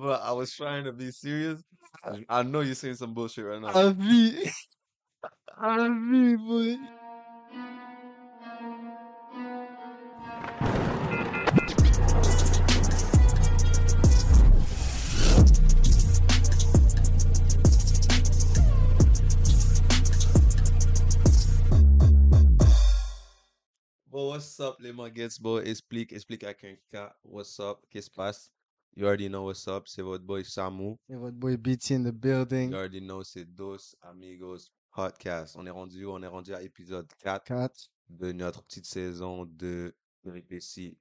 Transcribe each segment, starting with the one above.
but I was trying to be serious. I know you're saying some bullshit right now. À vie. À vie, boy. Bon, what's up, les manguettes, bon, explique, explique avec un K, what's up, qu'est-ce qui se passe? You already know what's up, c'est votre boy Samu. Et votre boy BT in the You building. already know, c'est Dos Amigos Podcast. On est rendu où? On est rendu à épisode 4 4. de notre petite saison de péripéties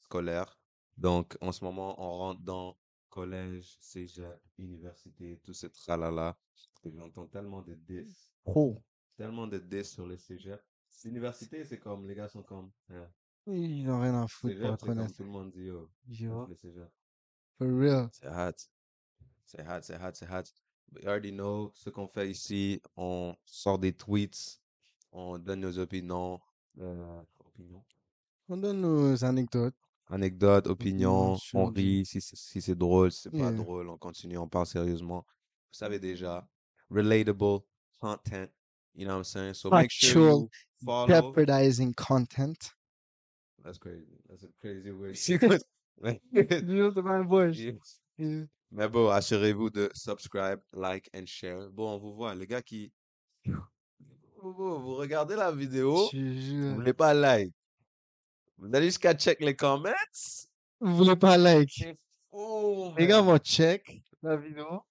scolaires. Donc, en ce moment, on rentre dans collège, cégep, université, tout ce tralala. J'entends tellement de diss, Pro. tellement de diss sur les cégeps. L'université, c'est comme, les gars sont comme, hein, Ils n'ont rien à foutre, pour cégep, être c'est comme honnête. tout le monde dit, yo, Yo, les cégeps. For real. C'est hot. C'est hot, c'est hot, c'est hot. But you already know ce qu'on fait ici. On sort des tweets. On donne nos opinions. Euh, opinions. On donne nos anecdotes. Anecdotes, Opinions sur On rit si c'est si c'est drôle, si c'est pas Yeah. drôle. On continue, on parle sérieusement. Vous savez déjà. Relatable content. You know what I'm saying? So make sure you follow. Jeopardizing content. That's crazy. That's a crazy word. Yeah. Mais bon, assurez-vous de subscribe, like and share. Bon, on vous voit, les gars qui... Vous, regardez la vidéo, vous voulez pas like. Vous allez jusqu'à check les comments? Vous voulez pas like? Fou, Les gars vont check la vidéo.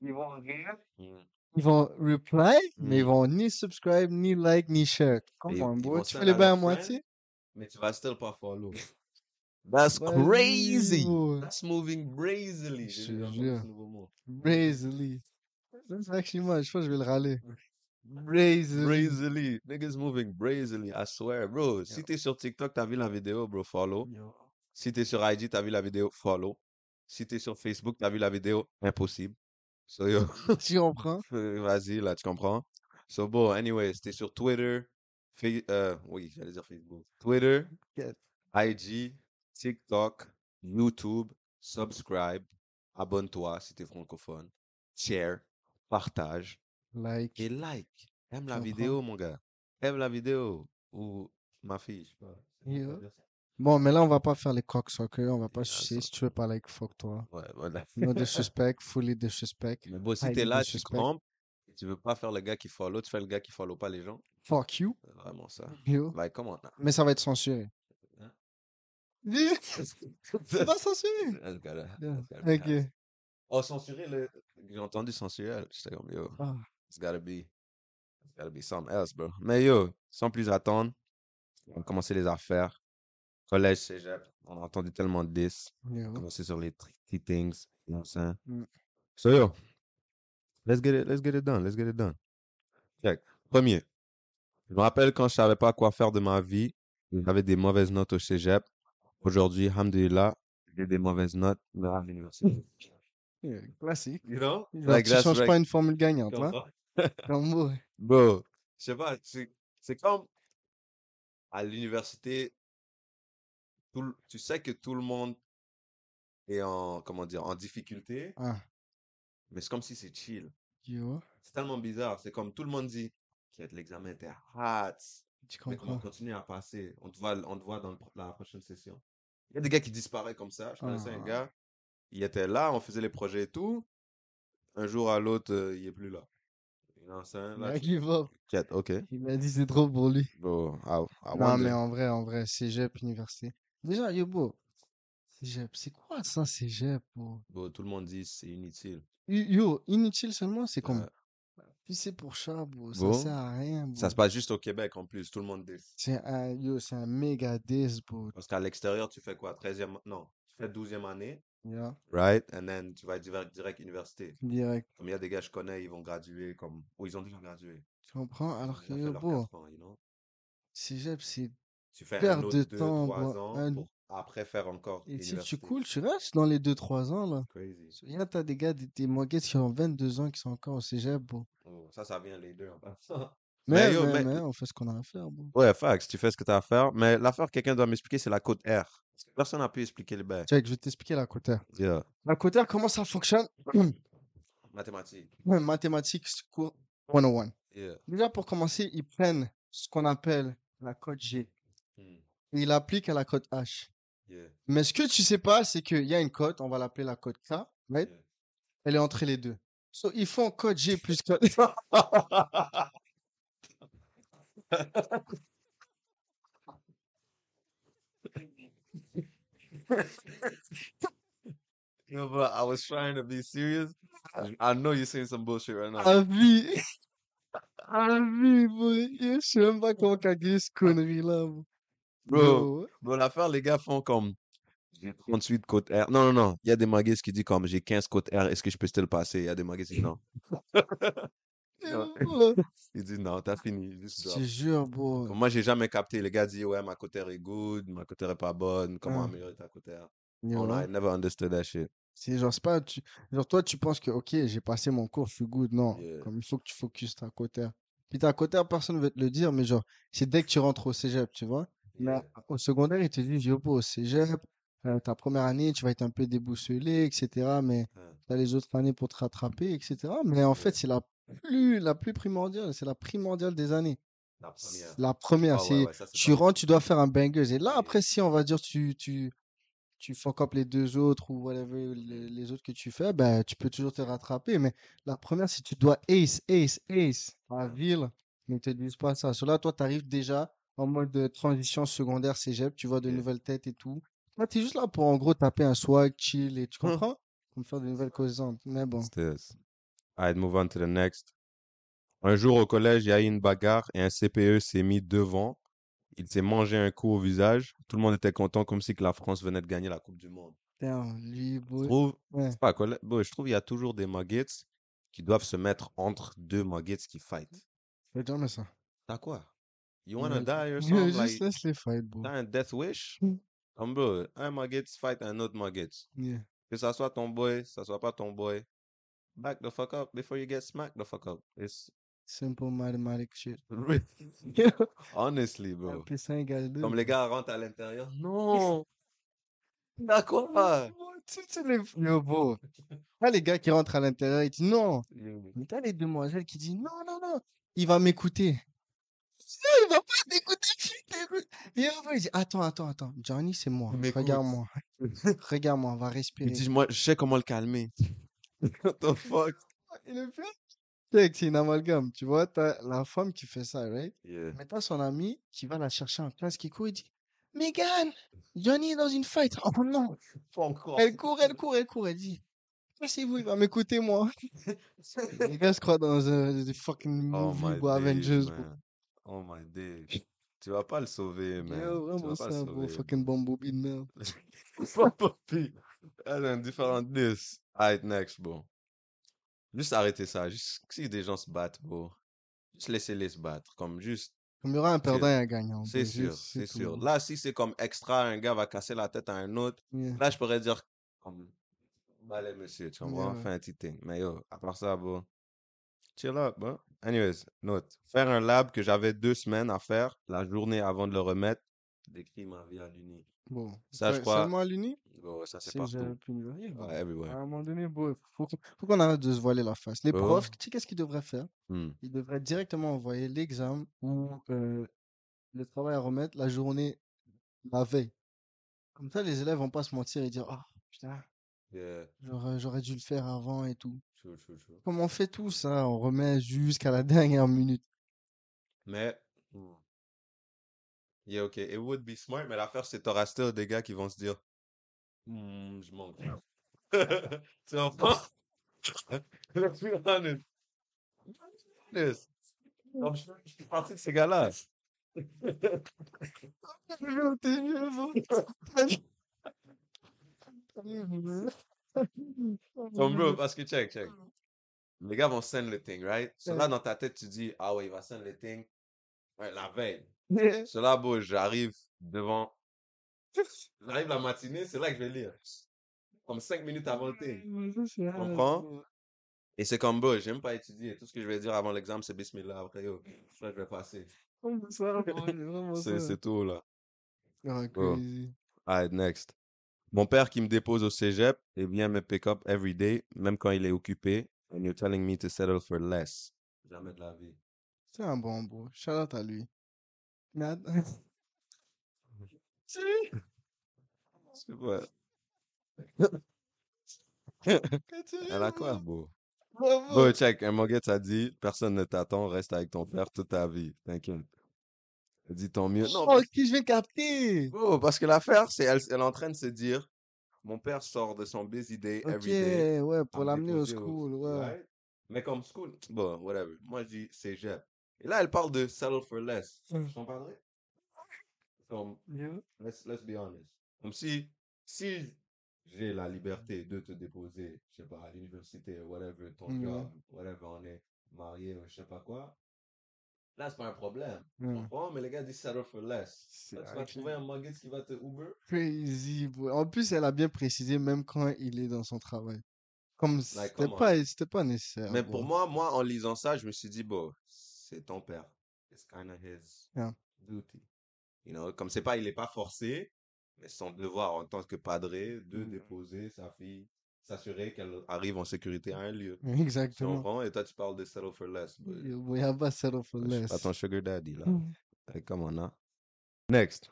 Ils vont rire. Mm. Ils vont reply, mais ils Mm. vont ni subscribe, ni like, ni share. Boy. vont Tu fais les à bains à moitié? mais tu vas still pas follow. That's crazy. That's moving brazily. Je te jure. Brazily. That's actually moi, je pense que je vais le râler. Brazily. Brazily. Niggas moving brazily, I swear. Bro, si t'es sur TikTok, t'as vu la vidéo, bro, follow. Yo. Si t'es sur IG, t'as vu la vidéo, follow. Si t'es sur Facebook, t'as vu la vidéo, impossible. So, yo, Tu comprends? vas-y, là, tu comprends? So, bon, anyway, t'es sur Twitter, Fa- euh, oui, j'allais dire Facebook. Twitter, Yes. IG, TikTok, YouTube, subscribe, abonne-toi si t'es francophone, share, partage Like. et like. Aime la vidéo, mon gars. Aime la vidéo. Ou ma fille, je sais pas. Bon, mais là, on va pas faire les cocksuckers, on va pas sucer. Si tu veux pas like, fuck toi. Ouais, voilà. No disrespect, fully disrespect. Mais bon, si t'es là, tu crampes, tu veux pas faire le gars qui follow, tu fais le gars qui follow pas les gens. Fuck you. Vraiment ça. Yo. Like, come on now. Mais ça va être censuré. C'est pas censuré. That's gotta, Yeah. that's gotta be Ok. happening. Oh, censurer le. J'ai entendu censurer. J'étais comme, yo, Ah. it's gotta be. It's gotta be something else, bro. Mais yo, sans plus attendre, on va commencer les affaires. Collège, cégep. On a entendu tellement de 10. On Yo. va commencer sur les tricky things. You know what I'm saying? Mm. So yo, let's get it, let's get it done, let's get it done. Check. Premier. Je me rappelle quand je savais pas quoi faire de ma vie, j'avais des mauvaises notes au cégep. Aujourd'hui, alhamdulillah, j'ai des mauvaises notes à l'université. Yeah, Classique. You know? Like, tu changes right. pas une formule gagnante, comprends? Comme moi. Bro, je sais pas, c'est, comme à l'université, tout tu sais que tout le monde est en, comment dire, en difficulté, Ah. mais c'est comme si c'est chill. C'est tellement bizarre. C'est comme tout le monde dit que l'examen était hot, Tu mais qu'on va comprends. continuer à passer. On te voit, on te voit dans la prochaine session. Il y a des gars qui disparaissent comme ça. Je connaissais un Ah. gars, il était là, on faisait les projets et tout. Un jour à l'autre, euh, il est plus là. Il Là, a tu- give up. Quête, ok. Il m'a dit c'est trop pour lui. I, I Non, mais en vrai, en vrai, cégep, université. Déjà, yo, bro. Cégep, c'est quoi ça, cégep, bro? Bro, tout le monde dit c'est inutile. Yo, inutile seulement, c'est comme Ouais. pisser pour chat, bro. Ça sert à rien, bro. Ça se passe juste au Québec en plus. Tout le monde dit. C'est un, yo, c'est un méga diss, bro. Parce qu'à l'extérieur, tu fais quoi? 13e, non, tu fais 12e année, Yeah, right? And then tu vas direct, direct université. direct. Comme il y a des gars que je connais, ils vont graduer comme. Ou ils ont déjà gradué. Tu comprends? Alors Ils que, yo, bro, ans, you know? cégep, c'est Tu fais un perte autre de 2, temps, 3 bro. ans Un- pour après faire encore Et si tu coules, tu restes dans les 2-3 ans, là. Crazy. Regarde, t'as des gars, des, des moguettes qui ont 22 ans qui sont encore au cégep, bro. Oh, ça, ça vient les deux en passant. Mais, yo, mais, mais- mais, on fait ce qu'on a à faire, bro. Ouais, fax, tu fais ce que tu as à faire. Mais l'affaire que quelqu'un doit m'expliquer, c'est la côte R. Personne n'a pu expliquer le bail. Check, je vais t'expliquer la cotère. Yeah. La cotère, comment ça fonctionne? Mathématiques. Ouais, Mathématiques, cours 101. Yeah. Déjà, pour commencer, ils prennent ce qu'on appelle la cote G Hmm. et ils l'appliquent à la cote H. Yeah. Mais ce que tu sais pas, c'est qu'il y a une cote, on va l'appeler la cote K, right? Yeah. Elle est entre les deux. So, ils font cote G plus cote. Yo, but I was trying to be serious. I- I know you're saying some bullshit right now. À vie. À vie, bro. Yo, Je sais même pas comment calculer ce connerie-là, bro. Bro, bro, l'affaire, les gars font comme j'ai 38 côtes R. Non, non, non. Il y a des magasins qui disent comme j'ai 15 côtes R. Est-ce que je peux te le passer? Il y a des magasins qui disent non. Ils disent non, t'as fini. Je te jure, bro. Comme moi, j'ai jamais capté. Les gars disent ouais, ma côte R est good, ma côte R est pas bonne. Comment Ah. améliorer ta côte R? Yo, Oh, no, I never understood that shit. C'est genre, c'est pas, tu, genre, toi, tu penses que, ok, j'ai passé mon cours, je suis good. Non, Yeah. comme il faut que tu focuses ta cotère. Puis ta cotère, personne ne veut te le dire, mais genre, c'est dès que tu rentres au cégep, tu vois? Mais Yeah. au secondaire, ils te disent, yo, au cégep, euh, ta première année, tu vas être un peu déboussolé, etc. Mais tu as les autres années pour te rattraper, etc. Mais en fait, c'est la plus, la plus primordiale, c'est la primordiale des années. La première. La première, c'est, ouais, ça, c'est tu rentres, tu dois faire un banger. Et là, après, si on va dire, tu, tu, tu fuck up les deux autres ou whatever, les, les autres que tu fais, ben, tu peux toujours te rattraper. Mais la première, si tu dois ace, ace, ace à ville, mais ils te disent pas ça. Sur là, toi, tu arrives déjà en mode de transition secondaire cégep, tu vois de nouvelles têtes et tout. Toi, tu es juste là pour, en gros, taper un swag, chill et tu Hum. comprends? Comme faire de nouvelles causantes. Mais bon. I'd move on to the next. Un jour au collège, il y a eu une bagarre et un CPE s'est mis devant. Il s'est mangé un coup au visage. Tout le monde était content comme si que la France venait de gagner la Coupe du Monde. Putain, lui, Je boy. trouve, Ouais. c'est pas bon, je trouve il y a toujours des muggets qui doivent se mettre entre deux muggets qui fight. Fais jamais ça. T'as quoi? You wanna Ouais, die or something? Juste Like, laisse les fight, bro. t'as un death wish? Mm. Comme bro, un mugget fight un autre mugget. Yeah. Que ça soit ton boy, ça soit pas ton boy. Back the fuck up before you get smacked the fuck up. It's Simple mathematic shit. honestly, bro. Plus 1 égale 2. Comme les gars rentrent à l'intérieur. Non! D'accord! Tu sais, les... Yo, bro. T'as les gars qui rentrent à l'intérieur, ils disent non. Mais t'as les demoiselles qui disent non, non, non. Il va m'écouter. Non, il va pas t'écouter. tu t'écoutes. Et après, il dit attends, attends, attends. Johnny, c'est moi. Il. Regarde-moi. Regarde-moi, on va Il respirer. dit, moi, je sais comment le calmer. What the fuck? Et le pire, c'est c'est une amalgame. Tu vois, t'as la femme qui fait ça, right? Yeah. Mais t'as son ami qui va la chercher en classe, qui court, il dit Megan, Johnny est dans une fight. Oh non! Elle court, elle court, elle court, elle dit Cassez-vous, il va m'écouter, moi. Les gars se croient dans un fucking Oh movie ou Avengers. man. Oh my days. Tu vas pas le sauver, man. Tu vraiment ça, bro. sauver. Fucking de merde. Papi. Elle a un différent this. Alright, next, bro. Juste arrêter ça. Juste si des gens se battent, bro. Juste laissez-les se battre. Comme juste, Comme il y aura un perdant et un gagnant. c'est sûr, c'est sûr. Là, si c'est comme extra, un gars va casser la tête à un autre. Yeah. Là, je pourrais dire, comme, allez, monsieur, tu comprends? Ouais. Fais un petit thing. Mais yo, à part ça, bro, chill up, bro. Anyways, note. Faire un lab que j'avais deux semaines à faire, la journée avant de le remettre, décrit ma vie à l'uni. Bon. Ça, je crois- Seulement à l'uni? Bro, ça, c'est C'est partout. pu. Ouais, everywhere. À un moment donné, bro, faut, qu'on- faut qu'on arrête de se voiler la face. Les Oh. profs, tu sais qu'est-ce qu'ils devraient faire? Hmm. Ils devraient directement envoyer l'examen ou euh, le travail à remettre la journée, la veille. Comme ça, les élèves vont pas se mentir et dire Ah, putain, Yeah, j'aurais, j'aurais dû le faire avant et tout. Comme on fait tout ça, on remet jusqu'à la dernière minute. Mais, hmm. yeah, ok, it would be smart, mais l'affaire, c'est t'auras still des gars qui vont se dire, hmm, je manque. tu comprends? Let's be honest. Honest. Je suis parti de ces gars-là. Comme bro, parce que check, check. Les gars vont send le thing, right? So là, dans ta tête, tu dis, ah ouais, il va send le thing. Ouais, la veille. So là, bro, j'arrive devant. J'arrive la matinée, c'est là que je vais lire. Comme cinq minutes avant le thing. Tu comprends? Et c'est comme, bro, j'ai même pas étudié. Tout ce que je vais dire avant l'examen, c'est Bismillah. Après, yo, je vais passer. C'est tout, là. Ah, Bro. crazy. Alright, next. Mon père qui me dépose au cégep et vient me pick up every day, même quand il est occupé. And you're telling me to settle for less. Jamais de la vie. C'est un bon, bro. Shout out à lui. Mais att- Si. C'est. Continue, Elle a quoi, bro? Bravo. Bro, check. Un moguet a dit, personne ne t'attend, reste avec ton père toute ta vie. T'inquiète. Elle dit tant mieux. Non, Oh, qui je vais capter? Bro, parce que l'affaire, c'est elle, elle est en train de se dire, mon père sort de son busy day every day. ouais, pour me l'amener au school, ouais. right? Mais comme school, bon, whatever. Moi, je dis cégep. Et là, elle parle de settle for less. Mm. Je comprendrais? Comme, Yeah. let's, let's be honest. Comme si, si j'ai la liberté de te déposer, je sais pas, à l'université, whatever, ton Ouais. job, whatever, on est marié, ou je sais pas quoi. Là, c'est pas un problème. Tu Ouais. comprends? Mais les gars disent settle for less. Là, tu vas trouver un mugget qui va te Uber. crazy. En plus, elle a bien précisé, même quand il est dans son travail. Comme Like, c'était pas, c'était pas nécessaire, Mais pour moi, moi, en lisant ça, je me suis dit, bon, c'est ton père. It's kind of his Yeah. duty. You know, comme c'est pas, il est pas forcé, mais son devoir en tant que padré de Mm. déposer sa fille, s'assurer qu'elle arrive en sécurité à un lieu. Tu Exactement. comprends? Et toi, tu parles de settle for less. but Yo, bro, y a pas settle for je suis pas less. ton sugar daddy, là. Mm. Hey, come on, hein. Next.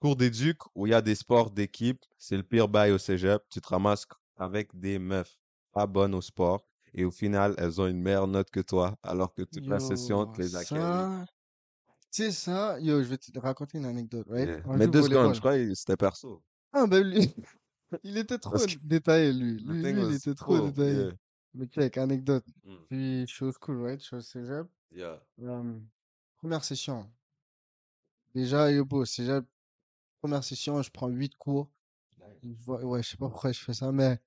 Cours d'éduc où il y a des sports d'équipe, c'est le pire bail au cégep. Tu te ramasses avec des meufs pas bonnes au sport et au final, elles ont une meilleure note que toi alors que toute la session Yo, te les a carry. ça, tu sais ça, yo, je vais te raconter une anecdote, right? Yeah. Mais deux secondes, je crois que c'était perso. Ah, ben lui, il était trop que détaillé, lui. Lui, lui, il était trop cool. détaillé. Yeah. Mais check, anecdote. Mm. Puis, chose cool, right? Chose cégep. Yeah. Première session. Déjà, yo, beau, cégep, première session, je prends 8 cours. Nice. Je vois- Ouais, je sais pas pourquoi je fais ça, mais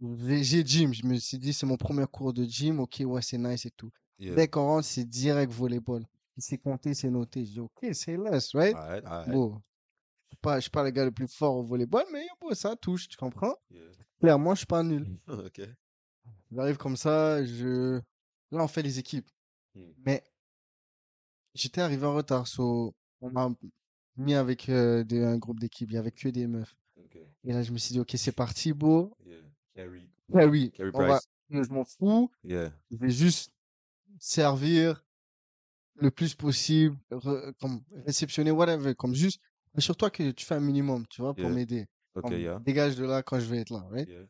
j'ai gym. Je me suis dit, c'est mon premier cours de gym. Ok, ouais, c'est nice et tout. Yeah. Dès qu'on rentre, c'est direct volleyball. Il s'est compté, c'est noté. Je dis, ok, c'est less, right? Je suis pas, je suis pas le gars le plus fort au volleyball, mais bon, ça touche, tu comprends? Yeah. Clairement, je suis pas nul. ok. J'arrive comme ça, je... Là, on fait les équipes. Mm. Mais j'étais arrivé en retard, so on m'a mis avec euh, des- un groupe d'équipe. Il y avait que des meufs. Et là, je me suis dit, ok, c'est parti, beau. Yeah. Carry. Carry on va... Je m'en fous. Yeah. Je vais juste servir le plus possible, re- comme réceptionner, whatever, comme juste, assure-toi que tu fais un minimum, tu vois, pour Yeah. m'aider. Ok, Comme, yeah. dégage de là quand je vais être là, right? Yeah.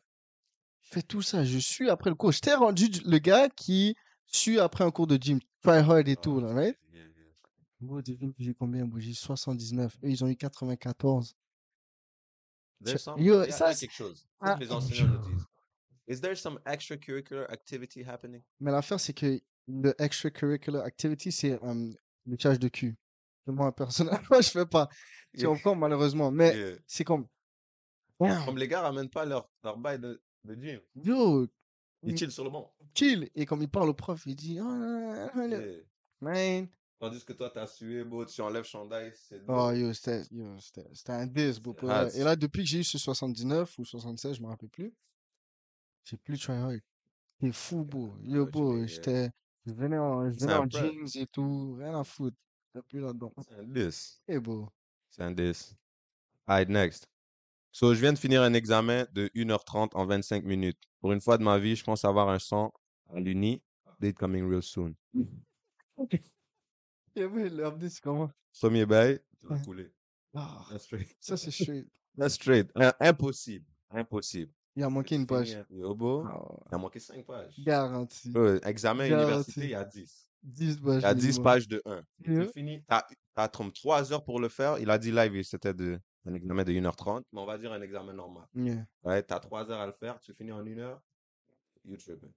Je fais tout ça, je suis après le cours. Je t'ai rendu du- le gars qui suit après un cours de gym, try hard et tout, Ah, là, right? yeah, yeah. Moi, devine que j'ai combien? Moi, j'ai 79. Eux, ils ont eu 94. There's Je- some, Yo, il y a, ça, il y a c'est- quelque chose. Ah, que les enseignants nous disent. Is there some extracurricular activity happening? Mais l'affaire, c'est que le extracurricular activity, c'est euh, le charge de cul. Moi, personnellement, je fais pas. Tu comprends, malheureusement. Mais Yeah. c'est comme, Comme les gars ramènent pas leur, leur bail de, de gym. yo, Ils il chillent sur le banc. chill. Et comme il parle au prof, il dit, ah, ah, Yeah. man. Tandis que toi, t'as sué, beau, tu enlèves chandail, c'est Oh, yo, c'était, yo, c'était, c'était un diss, hard. vrai. Et là, depuis que j'ai eu ce 79 ou 76, je me rappelle plus, j'ai plus try hard. C'est fou, know Yo, mean, yeah. j'étais, je venais en, je venais en jeans et tout, rien à foutre. J'étais plus là-dedans. C'est un 10. Et bro. C'est un 10. Alright, next. So, je viens de finir un examen de 1h30 en 25 minutes. Pour une fois de ma vie, je pense avoir un 100 à l'uni. Update coming real soon. Et oui, l'update, c'est comment? Premier bail, tu vas couler. Ah, That's straight. ça, c'est straight. That's straight. Un- Impossible. Impossible. Il a manqué une page. un- Yo, beau, Ah, il a manqué 5 pages. garanti. Euh, examen Garanti. université, il y a 10. 10 Il pages. y a 10 minimum. pages de 1. Yeah. Tu finis, t'as, t'as 3 heures pour le faire. Il a dit live, c'était de, un examen de 1h30, mais on va dire un examen normal. Yeah. Ouais, t'as 3 heures à le faire, tu finis en 1 heure. You tripping.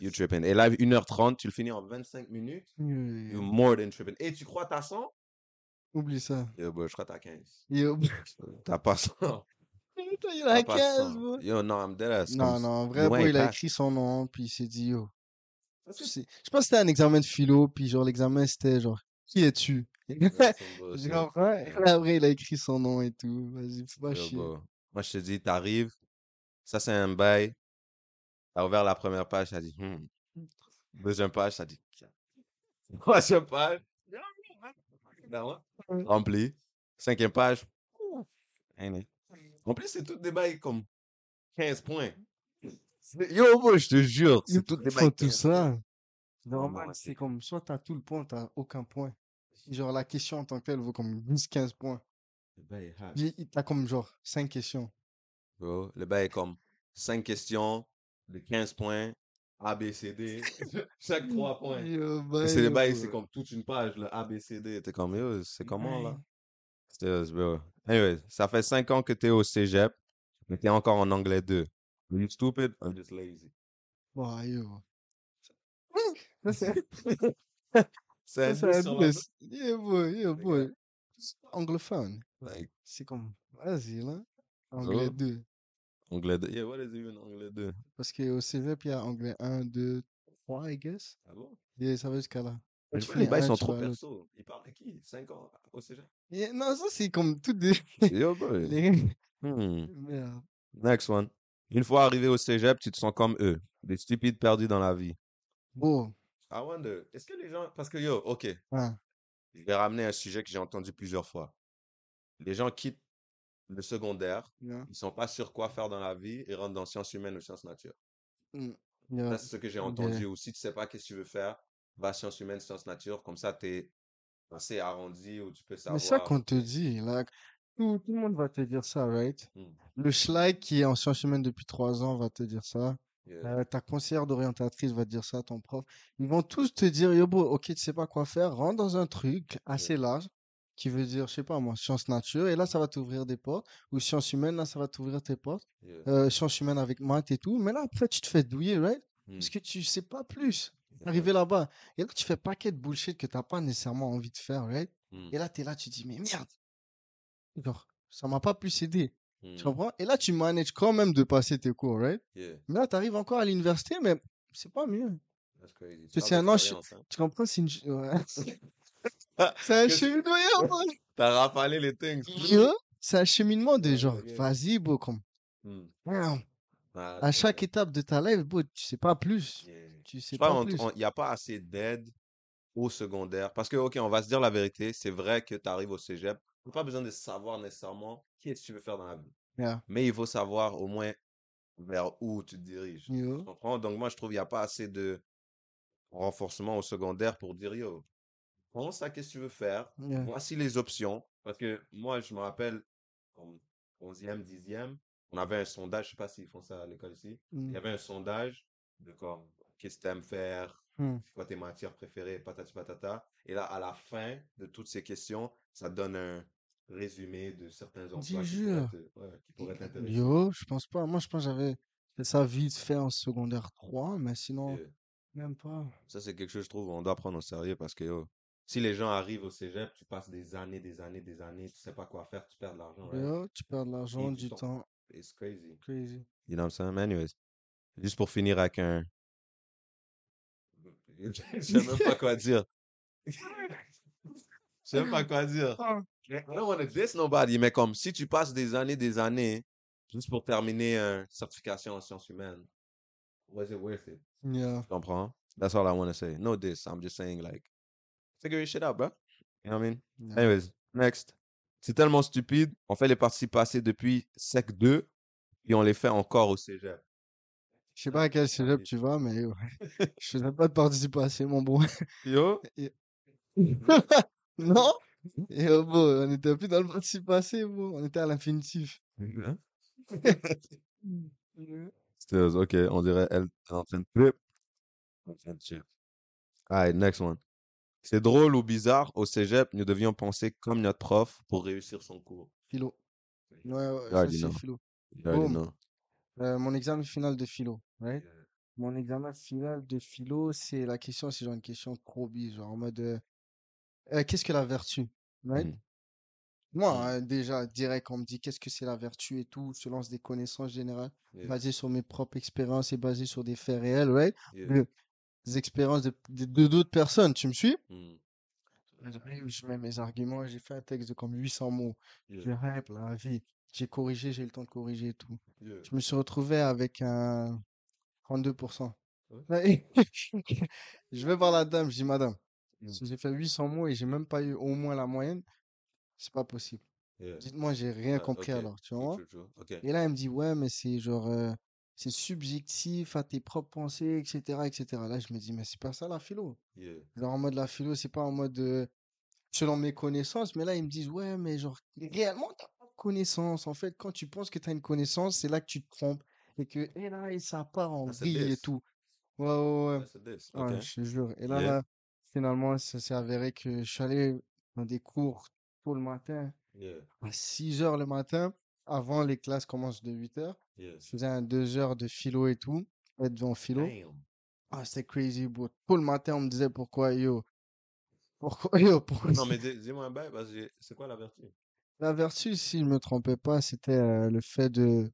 You tripping. Et live 1h30, tu le finis en 25 minutes. Yo, You yo. more than tripping. Et tu crois t'as 100? Oublie ça. Yo, bro, je crois t'as 15. Yo, T'as pas 100. Putain, il T'as a pas 15, 100. bro. Yo, non, I'm dead ass. Non, non, en vrai, bro, il a écrit son nom, puis il s'est dit, yo. Parce que C'est- Je pense que c'était un examen de philo, puis genre, l'examen, c'était genre, qui es-tu? après, il a écrit son nom et tout. Vas-y, faut pas chier. Moi, je te dis, t'arrives. Ça, c'est un bail. T'as ouvert la première page, t'as dit, hmm. Deuxième page, t'as dit, troisième page, non, rempli. Cinquième page, Hein, plus, c'est tout des bails comme 15 points. Yo, moi, je te jure, c'est tout des font bails tout 15 ça. points. Normal, c'est comme soit t'as tout le point, t'as aucun point. Genre la question en tant que telle vaut comme 10-15 points. Le bail est hard. Puis, T'as comme genre 5 questions. Bro, le bail est comme 5 questions de 15 points, A, B, C, D, chaque 3 points. C'est le bail, c'est comme toute une page, le A, B, C, D. T'es comme, yo, c'est comment là? Bro. Anyway, ça fait 5 ans que t'es au cégep, mais t'es encore en anglais 2. Are you stupid? I'm just lazy. Wow, yo. Ça, c'est C'est ça. Yeah, boy, yeah, boy. Anglophone. Like, C'est comme, vas-y, là. Anglais Oh. 2. anglais 2. Yeah, what is even anglais 2? Parce qu'au cégep, il y a anglais 1, 2, 3, I guess. Ah bon? Et ça va jusqu'à là. Mais vois, les bails sont trop perso. Ils parlent de qui? 5 ans au cégep? Et non, ça, c'est comme tout des. Yo, boy. les... Hmm. Merde. Next one. Une fois arrivé au cégep, tu te sens comme eux. Des stupides perdus dans la vie. Bon. I wonder, est-ce que les gens. Parce que yo, ok, je vais ramener un sujet que j'ai entendu plusieurs fois. Les gens quittent le secondaire, Yeah. ils sont pas sûrs quoi faire dans la vie et rentrent dans sciences humaines ou sciences nature. Mm. Yeah. Ça, c'est ce que j'ai entendu. Ou si tu sais pas qu'est-ce que tu veux faire, va sciences humaines, sciences nature. Comme ça, tu es assez arrondi ou tu peux Mais savoir. ça qu'on te dit, là, tout, tout le monde va te dire ça, right? Hmm. Le schlag qui est en sciences humaines depuis trois ans va te dire ça. Yeah. Euh, ta conseillère d'orientatrice va te dire ça, ton prof. Ils vont tous te dire, yo, bro, ok, tu sais pas quoi faire, rentre dans un truc assez large qui veut dire, je sais pas moi, sciences nature, et là, ça va t'ouvrir des portes. Ou sciences humaines, là, ça va t'ouvrir tes portes. Yeah. Euh, sciences humaines avec maths et tout. Mais là, après, tu te fais douiller, right? Hmm. Parce que tu sais pas plus. Arrivé là-bas. Et là, tu fais paquet de bullshit que t'as pas nécessairement envie de faire, right? Hmm. Et là, t'es là, tu te dis, mais merde! Genre, ça m'a pas plus aidé. Tu Hmm. comprends? Et là, tu manages quand même de passer tes cours, right? Yeah. Mais là, t'arrives encore à l'université, mais c'est pas mieux. Tu c'est un d'expérience, hein. Tu comprends? C'est une... c'est un tu- cheminement, bro. T'as rafalé les things. C'est un cheminement de genre, ok. vas-y, bro, comme. Ah, à chaque étape de ta life, bro, tu sais pas plus. Yeah. Tu sais pas, pas on- plus. il n'y a pas assez d'aide au secondaire. Parce que, OK, on va se dire la vérité. C'est vrai que tu arrives au cégep. N'as pas besoin de savoir nécessairement qu'est-ce que tu veux faire dans la vie. Yeah. Mais il faut savoir au moins vers où tu te diriges. Tu comprends? Donc, moi, je trouve qu'il n'y a pas assez de renforcement au secondaire pour dire, yo, pense à qu'est-ce que tu veux faire? Yeah. Voici les options. Parce que moi, je me rappelle, en 11e, 10e, on avait un sondage. Je sais pas s'ils font ça à l'école ici. Il Mm. y avait un sondage de comme, qu'est-ce que tu aimes faire, Hmm. quoi tes matières préférées, patati patata. Et là, à la fin de toutes ces questions, ça donne un résumé de certains emplois qui pourraient jure. te- ouais, qui pourraient t'intéresser. Yo, je pense pas. Moi, je pense que j'avais fait ça vite fait en secondaire 3, mais sinon, Et même pas. ça, c'est quelque chose, je trouve, on doit prendre au sérieux parce que yo, si les gens arrivent au cégep, tu passes des années, des années, des années, tu sais pas quoi faire, tu perds de l'argent. right? Yo, tu perds de l'argent, du du temps. temps. It's crazy. Crazy. You know what I'm saying? Anyways, juste pour finir avec un. Je sais même pas quoi dire. Je sais même pas quoi dire. I don't want to diss nobody, mais comme si tu passes des années, des années, juste pour terminer une certification en sciences humaines, was it worth it? Yeah. Tu comprends? That's all I want to say. No diss. I'm just saying, like, figure your shit out, bro. You know what I mean? yeah. Anyways, next. C'est tellement stupide. On fait les parties passées depuis Sec 2, puis on les fait encore au cégep. Je sais pas à quel cégep tu vas, mais yo, je faisais pas de participation, mon bon. Yo, non? Yo, bro, on était plus dans le participation, bro. On était à l'infinitif. Stills, ok, on dirait elle est en train de flip. Alright, next one. C'est drôle ou bizarre, au cégep, nous devions penser comme notre prof pour réussir son cours. Philo. Ouais, ouais, ça c'est philo. Boom. Euh, mon examen final de philo, right? Mon examen final de philo, c'est la question, c'est genre une question trop genre en mode, euh, euh, qu'est-ce que la vertu? Right? Mm. Moi, Mm. hein, déjà, direct, on me dit qu'est-ce que c'est la vertu et tout, je lance des connaissances générales Yeah, basées sur mes propres expériences et basées sur des faits réels, right? yeah. Le- Des expériences de de- de d'autres personnes, tu me suis? Mm, J'arrive, Je mets mes arguments, j'ai fait un texte de comme 800 mots. yeah, Je hype la vie. J'ai corrigé, j'ai eu le temps de corriger et tout. yeah. Je me suis retrouvé avec un, 32%. Ouais. Je vais voir la dame, je dis, madame, Mm. si j'ai fait 800 mots et j'ai même pas eu au moins la moyenne, c'est pas possible. Yeah. Dites-moi, j'ai rien Ah, compris alors, tu vois? true, true. Ok. Et là, elle me dit, ouais, mais c'est genre, euh, c'est subjectif à tes propres pensées, etc., etc. Là, je me dis, mais c'est pas ça la philo. Yeah. Genre, en mode la philo, c'est pas en mode euh, selon mes connaissances, mais là, ils me disent, ouais, mais genre, réellement, t'as pas de connaissances. En fait, quand tu penses que t'as une connaissance, c'est là que tu te trompes. Et que, et là, et ça part en vrille et tout. Ouais, ouais, ouais. Ah. Ouais, je te jure. Et là, Yeah. là, finalement, ça s'est avéré que je suis allé dans des cours tôt le matin, Yeah. à 6 heures le matin, avant les classes commencent de 8 heures. Yeah. Je faisais un 2 heures de philo et tout, être devant philo. Damn. Ah, c'était crazy, bro. Tout le matin, on me disait pourquoi, yo. Pourquoi, yo, pourquoi. Non, mais dis- dis-moi un bail, parce que c'est quoi la vertu? La vertu, si je me trompais pas, c'était euh, le fait de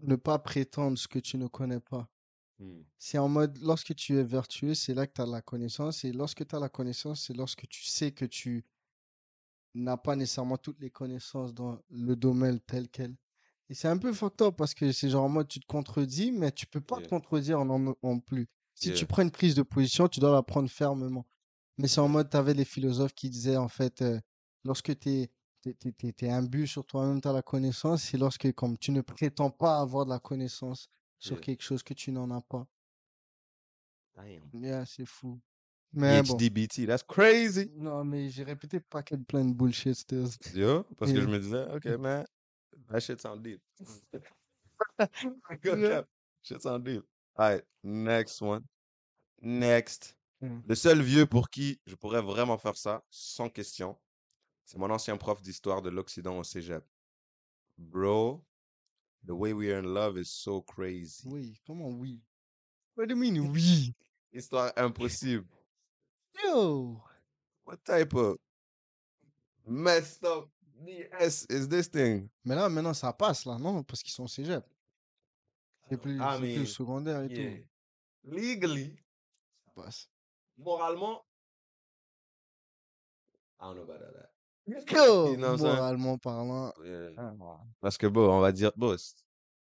ne pas prétendre ce que tu ne connais pas. Hmm. C'est en mode, lorsque tu es vertueux, c'est là que tu as la connaissance. Et lorsque tu as la connaissance, c'est lorsque tu sais que tu n'as pas nécessairement toutes les connaissances dans le domaine tel quel. Et c'est un peu fucked up parce que c'est genre en mode, tu te contredis, mais tu peux pas te contredire non, non plus. Si tu prends une prise de position, tu dois la prendre fermement. Mais c'est en mode, tu avais les philosophes qui disaient, en fait, euh, lorsque tu es, t'es, imbu sur toi-même, tu as la connaissance, c'est lorsque comme tu ne prétends pas avoir de la connaissance sur Yeah. quelque chose que tu n'en as pas. Damn. Yeah, c'est fou. Mais bon. HDBT, that's crazy. Non, mais j'ai répété paquet de plein de bullshit still. Yo, parce que Yeah. je me disais, OK, man, that shit sound deep. Good cap. Shit sound deep. All right, next one. Next. Mm. Le seul vieux pour qui je pourrais vraiment faire ça, sans question, c'est mon ancien prof d'histoire de l'Occident au cégep. Bro, the way we are in love is so crazy. Oui, comment oui? What do you mean oui? Histoire impossible. Yo! What type of messed up BS is this thing? Mais là, maintenant, ça passe, là, non? Parce qu'ils sont au cégep. C'est plus, I c'est plus mean, secondaire et Yeah. tout. Legally, Ça passe. moralement, I don't know about that. Yo! Saying? Moralement parlant. Yeah. ah, Parce que bon, on va dire, bon,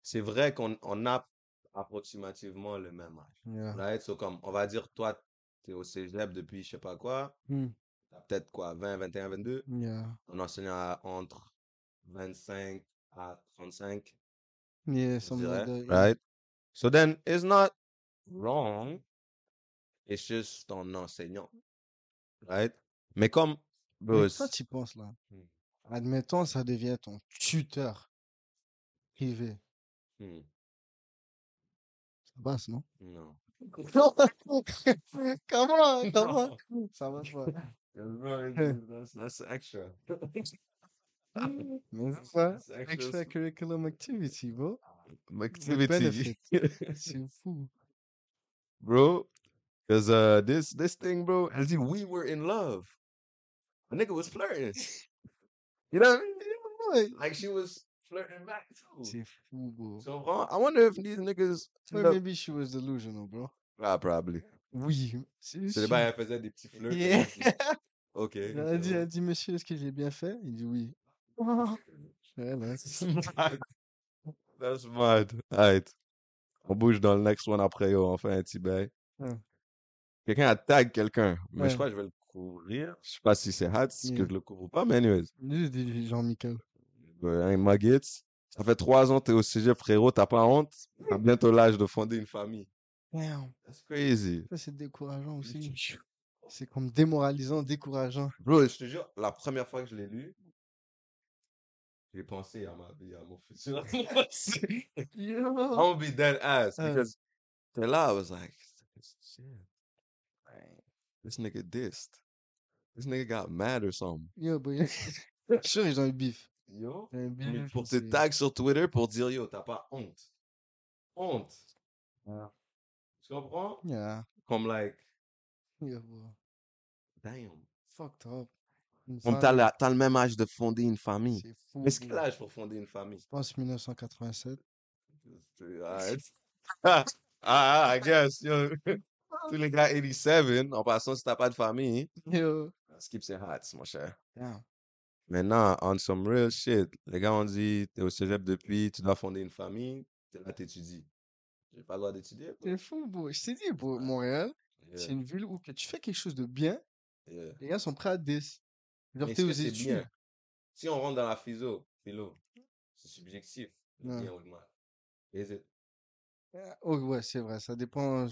c'est vrai qu'on on a approximativement le même âge. yeah. Right? So, comme, on va dire, toi, t'es au cégep depuis je sais pas quoi, t'as peut-être quoi, 20, 21, 22, yeah. on enseigne à entre 25 à 35, Yeah, something like that. Right? So then, it's not wrong, it's just ton enseignant. Right? Mais comme, Mais toi, c'est- tu penses, là. Hmm. Admettons, ça devient ton tuteur privé. Hmm, Ça passe, non? non. Comment? Comment? Ça va pas. That's, extra. Mais c'est ça. Extracurriculum activity, bro. activity. C'est fou. bro. Cause uh this this thing, bro, as if we were in love. A nigga was flirting. You know what I mean? Like she was flirting back too. C'est fou, bro. So uh, I wonder if these niggas maybe she was delusional, bro. Ah probably. Oui. C'est sûr. bails, elle faisait des petits flirts. Yeah. Ok. Elle a dit, elle a dit, monsieur, est-ce que j'ai bien fait? Il dit oui. Ouais, là, c'est- mad. That's mad. Alright. On bouge dans le next one après, yo, on fait un petit bail. Ouais. Quelqu'un a tag quelqu'un, mais Ouais. je crois que je vais le couvrir. Je sais pas si c'est hâte, si que Yeah. je le couvre ou pas, mais anyways. Jean-Michel. Ouais, un Muggets. Ça fait trois ans que t'es au cégep, frérot, t'as pas honte? T'as bientôt l'âge de fonder une famille. Damn. That's crazy. Ça, c'est décourageant aussi. C'est comme démoralisant, décourageant. Bro, je te jure, la première fois que je l'ai lu, j'ai pensé à ma vie, à mon futur. Gonna be dead ass Uh. because t'es là, I was like, shit. This nigga dissed. This nigga got mad or something. Yo, suis sûr, ils ont eu bif. Yo. Ils ont eu Mais bif, pour te tag sur Twitter pour dire yo, t'as pas honte. Honte. Yeah. Tu comprends? Yeah. Comme like, Yeah, bro. damn. Fucked up. Comme t'as, le même âge de fonder une famille. C'est fou. Mais c'est quel bro. âge pour fonder une famille? Je pense 1987. Alright. ah, ah, I guess. Yo. Tous les gars 87, en passant, si t'as pas de famille, Yo. Skip ses hats, mon cher. Maintenant, on some real shit, les gars ont dit, t'es au cégep depuis, tu dois fonder une famille, t'es là, t'étudies. J'ai pas le droit d'étudier. T'es fou, bro. Je t'ai dit, bro. Montréal, Yeah, c'est une ville où que tu fais quelque chose de bien, yeah. les gars sont prêts à te diss. Genre, Mais t'es est-ce aux que c'est études. bien? Si on rentre dans la philo, philo, c'est subjectif, le bien ou le mal. Is it? Ah, Oh, ouais, c'est vrai, ça dépend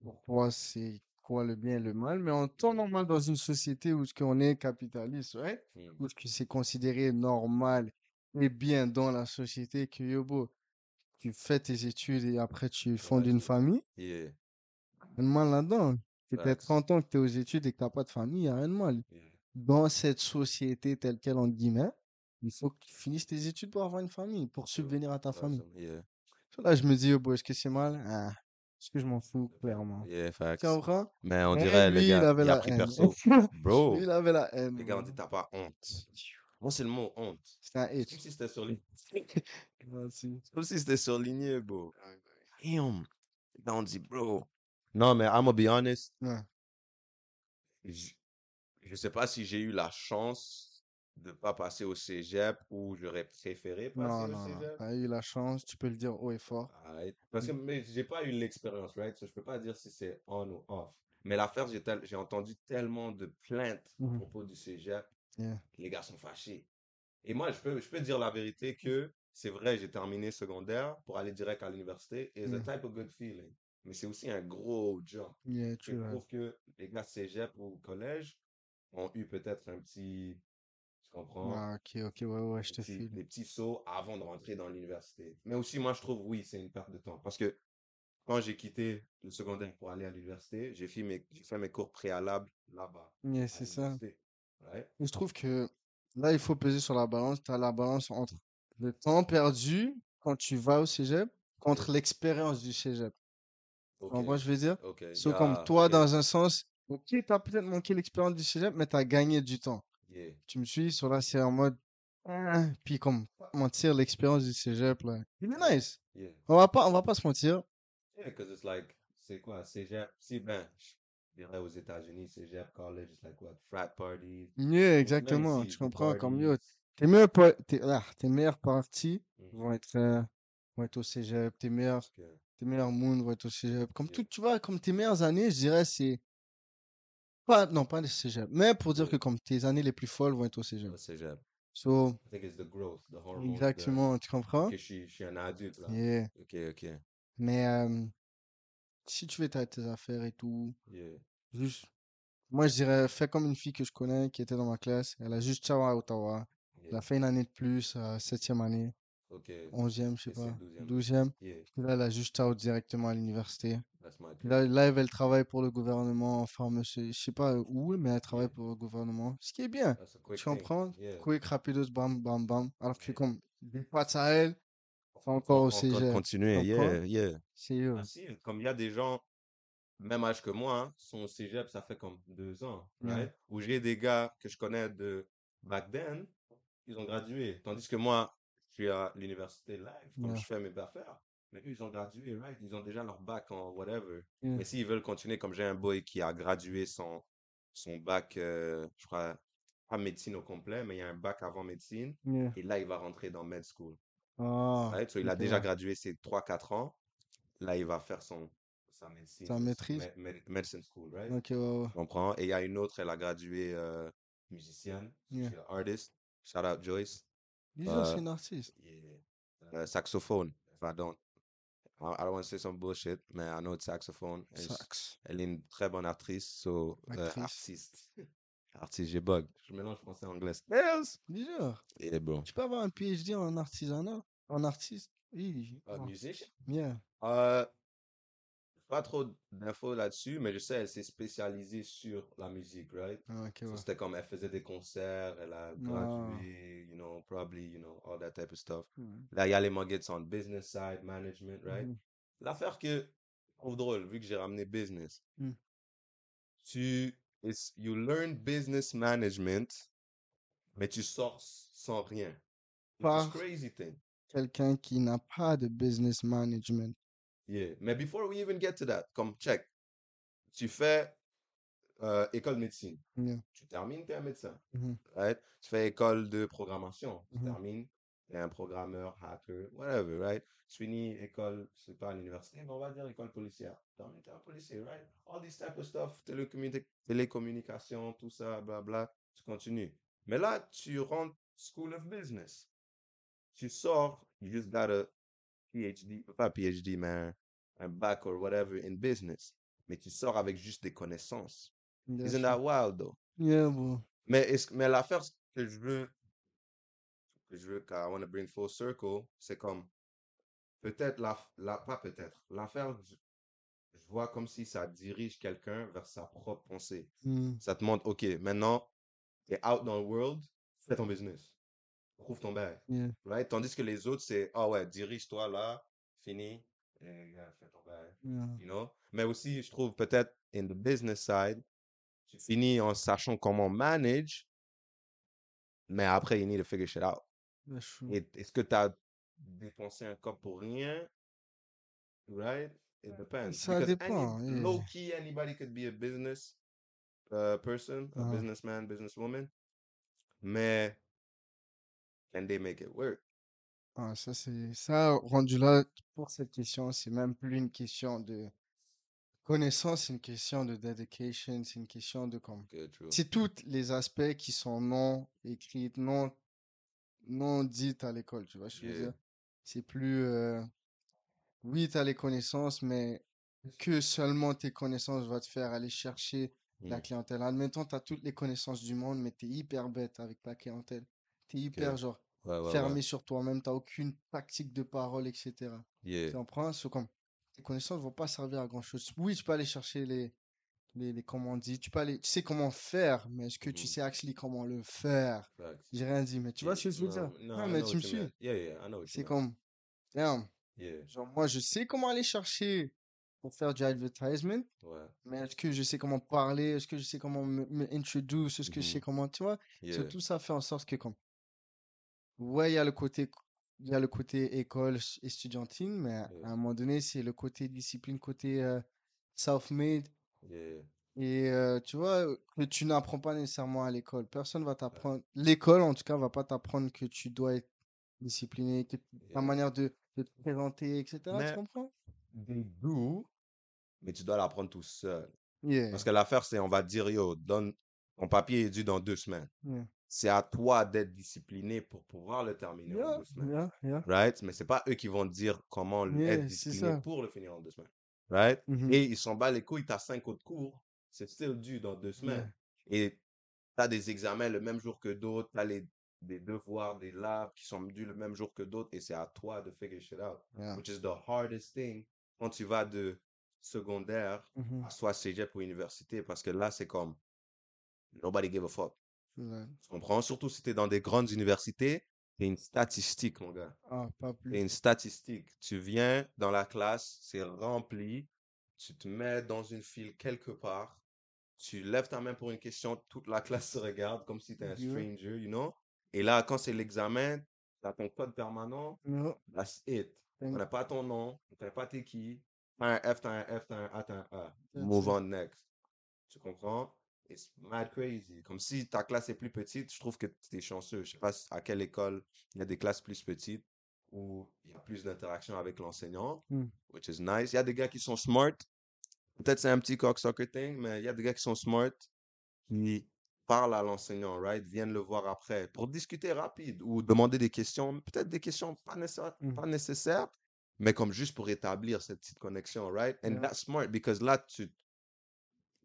pourquoi c'est quoi le bien et le mal, mais en temps normal dans une société où ce qu'on est capitaliste, right? Hmm. Où ce que c'est considéré normal et bien dans la société que yo, bro, tu fais tes études et après tu fondes Ouais, une tu- famille, Yeah, rien de mal là-dedans. T'aies Facts. 30 ans, que t'es aux études et que t'as pas de famille, y a rien de mal. yeah. Dans cette société telle qu'elle, entre guillemets, il faut que tu finisses tes études pour avoir une famille, pour subvenir à ta famille. Là, je me dis, bro, est-ce que c'est mal? Ah, est-ce que je m'en fous, clairement. yeah, facts. Mais on Mais dirait, lui, le il gars, avait il a la pris haine. perso. Bro, Lui, il avait la haine. les gars, on dit t'as pas honte. Moi, c'est le mot honte. C'était un C'est H. comme si c'était surligné. C'est comme si c'était surligné, bro. Damn. Là, on dit, bro. Non, mais I'm gonna be honest. Ouais. Je, je sais pas si j'ai eu la chance de pas passer au cégep ou j'aurais préféré passer Non, au non, non. cégep. T'as eu la chance, tu peux le dire haut et fort. Parce que mais j'ai pas eu l'expérience, right? So, je peux pas dire si c'est on ou off. Mais l'affaire, j'ai tel- j'ai entendu tellement de plaintes à Mhm. propos du cégep. Yeah. Les gars sont fâchés. Et moi, je peux, je peux dire la vérité que c'est vrai, j'ai terminé secondaire pour aller direct à l'université. It's a Mm. type of good feeling. Mais c'est aussi un gros jump. Yeah, Je trouve que les gars cégep ou collège ont eu peut-être un petit, comprends? Ah, ok, ok, ouais, ouais, je des te petits, file. des petits sauts avant de rentrer dans l'université. Mais aussi, moi, je trouve, oui, c'est une perte de temps. Parce que quand j'ai quitté le secondaire pour aller à l'université, j'ai fait mes, j'ai fait mes cours préalables là-bas, Yeah, à c'est ça. l'université. Right? Et je trouve que là, il faut peser sur la balance. Tu as la balance entre le temps perdu quand tu vas au cégep contre l'expérience du cégep. Ok, que je veux dire? ok, So, comme toi, ok, dans un sens, ok, tu as peut-être manqué l'expérience du cégep, mais tu as gagné du temps. Tu me suis sur là, c'est en mode. ah, Puis, comme, pas mentir, l'expérience du cégep, là. Il est nice. yeah. On va pas, on va pas se mentir. Yeah, because it's like, c'est quoi, cégep? Si, ben, je dirais aux États-Unis, cégep, college, it's like what, frat parties. Yeah, exactement. ici, Tu comprends? Comme yo, tes meilleurs, tes, ah, tes meilleures parties Mhm. vont être, euh, vont être au cégep. Tes meilleurs, Ok, tes meilleurs moons vont être au cégep. Comme Yeah. tout, tu vois, comme tes meilleures années, je dirais, c'est. Pas, non, pas le cégep. Mais pour dire que comme tes années les plus folles vont être au cégep. au cégep. So, I think it's the growth, the hormones. the- exactement, tu comprends? que je suis, je suis un adulte, là. Yeah. Ok, ok. Mais euh, si tu veux tes affaires et tout, Yeah. juste. Moi, je dirais, fais comme une fille que je connais qui était dans ma classe. Elle a juste ciao à Ottawa. Elle a fait une année de plus, euh, septième année, Ok. onzième, je sais pas, douzième. douzième. Yeah, Puis là, elle a juste ciao directement à l'université. Puis là, là, elle travaille pour le gouvernement, enfin, monsieur, je sais pas où, mais elle travaille pour le gouvernement. Ce qui est bien. Tu comprends? Yeah. Quick, rapidos, bam, bam, bam. Alors que Yeah. comme des pattes à elle, c'est encore au cégep. continuer, yeah, yeah. C'est. Ah, si, comme il y a des gens, même âge que moi, hein, sont au cégep, ça fait comme deux ans, right? Où j'ai des gars que je connais de back then, ils ont gradué. Tandis que moi, suis à l'université live, comme Yeah. je fais mes affaires. Mais eux, ils ont gradué, right? Ils ont déjà leur bac en whatever. Yeah. Mais s'ils veulent continuer, comme j'ai un boy qui a gradué son, son bac, euh, je crois, pas médecine au complet, mais il y a un bac avant médecine. Yeah. Et là, il va rentrer dans med school. Ah, Right? So, il a déjà gradué ses 3-4 ans. Là, il va faire son, sa médecine. Sa maîtrise? med- med- medicine school, right? Ok, comprends? Et il y a une autre, elle a gradué euh, musicienne. Yeah. She's an artist. Shout out Joyce. Disons, c'est Euh, une artiste. Yeah. Euh, saxophone. If I don't. I I don't want to say some bullshit, mais I know it's saxophone. Sax. Elle est une très bonne actrice, so, euh, Actrice. artiste. Artiste, j'ai bug. Je mélange français et anglais. Yes! Déjà, Yeah, bro. tu peux avoir un PhD en artisanat, en artiste? Oui. Uh, musician? Yeah. Euh, pas trop d'infos là-dessus, mais je sais, elle s'est spécialisée sur la musique, right? Ah, ok, So, ouais. c'était comme elle faisait des concerts, elle a Ah. gradué, you know, probably, you know, all that type of stuff. Là, il y a les muggets on business side, management, right? Mhm. L'affaire que je trouve drôle, vu que j'ai ramené business, Mm. tu, it's, you learn business management, mais tu sors sans rien. Which is Par crazy thing. quelqu'un qui n'a pas de business management. Yeah. Mais before we even get to that, comme check, tu fais euh, école de médecine, Yeah. tu termines, tu es un médecin. Mhm. right? Tu fais école de programmation, tu Mhm. termines, t'es un programmeur, hacker, whatever, right? Tu finis école, c'est pas à l'université, mais on va dire école policière. T'es un t'es un policier, right? All this type of stuff, télécommuni- télécommunication, tout ça, bla bla, tu continues. Mais là, tu rentres School of Business. Tu sors, you just got a PhD, pas PhD, mais un, un bac or whatever in business. Mais tu sors avec juste des connaissances. Bien Isn't that wild, though? Yeah, bro. Mais, mais l'affaire que je veux, que je veux, I want to bring full circle, c'est comme, peut-être, la, la, pas peut-être, l'affaire, je je vois comme si ça dirige quelqu'un vers sa propre pensée. Mm. Ça te montre, OK, maintenant, t'es out dans le world, fais ton business. Prouve ton bail. Yeah. Right? Tandis que les autres, c'est, ah ouais, dirige-toi là, fini, et fais ton bail. Yeah. You know? Mais aussi, je trouve peut-être, in the business side, tu finis en sachant comment manage, mais après, you need to figure shit out. Est-ce que tu as dépensé un cop pour rien? Right? It depends. Ça Because dépend, Any. Low key, anybody could be a business uh, person, a Uh-huh. businessman, businesswoman. Mais can they make it work? Ah, ça, c'est ça, rendu là, pour cette question, c'est même plus une question de connaissance, c'est une question de dedication, c'est une question de comme. True. C'est tous les aspects qui sont non écrits, non, non dits à l'école, tu vois, ce que je veux Yeah. dire? C'est plus, euh, oui, tu as les connaissances, mais que seulement tes connaissances vont te faire aller chercher la Mm. clientèle. Admettons, tu as toutes les connaissances du monde, mais tu es hyper bête avec ta clientèle. Tu es hyper, genre, Ouais, ouais, fermé sur toi-même, tu n'as aucune tactique de parole, etc. Yeah. comprends? C'est comme, tes connaissances vont pas servir à grand-chose. Oui, tu peux aller chercher les, les, les comment on dit, tu peux aller, tu sais comment faire, mais est-ce que tu Mhm. sais actually comment le faire? Facts. J'ai rien dit, mais tu vois ce que je veux dire? no, Non, I mais know tu what me you suis. meant. Yeah, yeah, I know what you C'est meant. comme, damn, Yeah. genre, moi, je sais comment aller chercher pour faire du advertisement, Ouais. mais est-ce que je sais comment parler? Est-ce que je sais comment me, me introduce? Est-ce que je sais Mhm. comment, tu vois? So, Yeah. tout ça fait en sorte que, comme, ouais, il y a le côté, il y a le côté école estudiantine, mais à Yeah. un moment donné, c'est le côté discipline, côté euh, self-made. Yeah. Et euh, tu vois, que tu n'apprends pas nécessairement à l'école. Personne va t'apprendre. L'école, en tout cas, va pas t'apprendre que tu dois être discipliné, que ta manière de, de te présenter, etc. Tu Mais comprends? they do, mais tu dois l'apprendre tout seul. Yeah. Parce que l'affaire, c'est on va dire, yo, donne, ton papier est dû dans deux semaines. C'est à toi d'être discipliné pour pouvoir le terminer en deux semaines. yeah, yeah. Right? Mais c'est pas eux qui vont te dire comment être discipliné pour le finir en deux semaines. Right? Mhm. Et ils s'en battent les couilles, t'as cinq autres cours, c'est still dû dans deux semaines. Et t'as des examens le même jour que d'autres, t'as les, des devoirs, des labs qui sont dus le même jour que d'autres, et c'est à toi de figure shit out. Which is the hardest thing quand tu vas de secondaire Mhm. à soit cégep ou université, parce que là, c'est comme nobody give a fuck. Ouais. Tu comprends? Surtout si tu es dans des grandes universités, t'es une statistique, mon gars. Ah, pas plus. une statistique. Tu viens dans la classe, c'est rempli, tu te mets dans une file quelque part, tu lèves ta main pour une question, toute la classe se regarde comme si tu es un stranger, you know? Et là, quand c'est l'examen, tu as ton code permanent, No, that's it. On n'a pas ton nom, on ne pas t'es qui. T'as un F, t'as un F, t'as un A, t'as un A. Move on next. Tu comprends? It's mad crazy. Comme si ta classe est plus petite, je trouve que tu es chanceux. Je sais pas à quelle école il y a des classes plus petites où il y a plus d'interaction avec l'enseignant, Hmm. which is nice. Il y a des gars qui sont smart. Peut-être c'est un petit cocksucker thing, mais il y a des gars qui sont smart qui parlent à l'enseignant, right? Viennent le voir après pour discuter rapide ou demander des questions, peut-être des questions pas, nécessaires, Mm. pas nécessaires, mais comme juste pour établir cette petite connexion, right? And Yeah. that's smart because là, tu,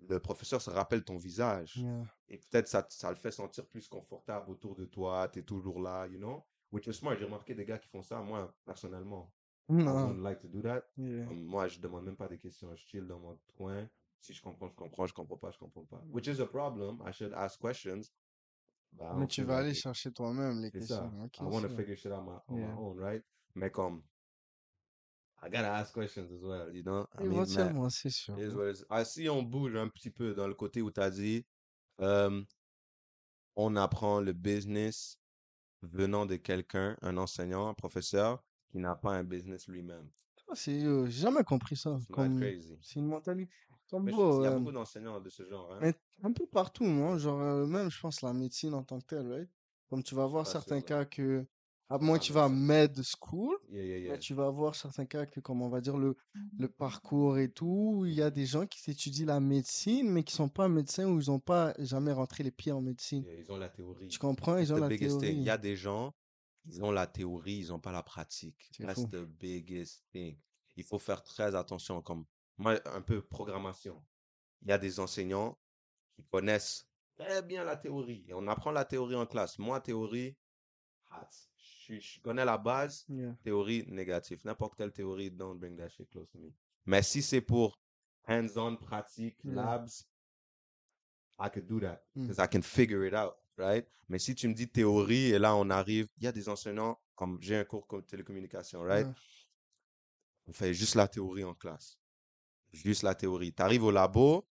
le professeur se rappelle ton visage Yeah. et peut-être ça, ça le fait sentir plus confortable autour de toi, tu es toujours là, you know? Which is smart. J'ai remarqué des gars qui font ça, moi, personnellement. I wouldn't like to do that. Yeah. Moi, je demande même pas des questions. Je chill dans mon coin. Si je comprends, je comprends. Je comprends pas, je comprends pas. Which is a problem. I should ask questions. I Mais don't tu vas aller chercher toi-même les questions. ça. I want to figure shit out my, on Yeah. my own, right? Mais comme, I gotta ask questions as well, you know? I mean, Éventuellement, c'est sûr. is what it is. Ah, si on bouge un petit peu dans le côté où tu as dit, euh, on apprend le business venant de quelqu'un, un enseignant, un professeur, qui n'a pas un business lui-même. Ah, C'est, euh, j'ai jamais compris ça. C'est mad Comme, crazy. c'est une mentalité. Comme Mais je- bro, il y a euh, beaucoup d'enseignants de ce genre, hein? mais un peu partout, moi. Genre, euh, même, je pense, la médecine en tant que telle, right? Comme tu vas voir pas certains cas que À moins que tu vas med school, Yeah, yeah, yeah. tu vas voir certains cas que, comme on va dire, le, le parcours et tout, il y a des gens qui étudient la médecine, mais qui sont pas médecins ou ils ont pas jamais rentré les pieds en médecine. Yeah, Ils ont la théorie. Tu comprends? That's Ils ont the la biggest thing. Il théorie. y a des gens, ils ont la théorie, ils n'ont pas la pratique. C'est That's fou. the biggest thing. Il faut faire très attention. Comme moi, un peu programmation. Il y a des enseignants qui connaissent très bien la théorie. Et on apprend la théorie en classe. Moi, théorie, hot. Je, je connais la base. Yeah. Théorie négative. N'importe quelle théorie, don't bring that shit close to me. Mais si c'est pour hands-on, pratique, Yeah. labs, I could do that. Mm. Because I can figure it out, right? Mais si tu me dis théorie, et là, on arrive, il y a des enseignants, comme j'ai un cours de télécommunication, right? On fait juste la théorie en classe. Juste la théorie. Tu arrives au labo,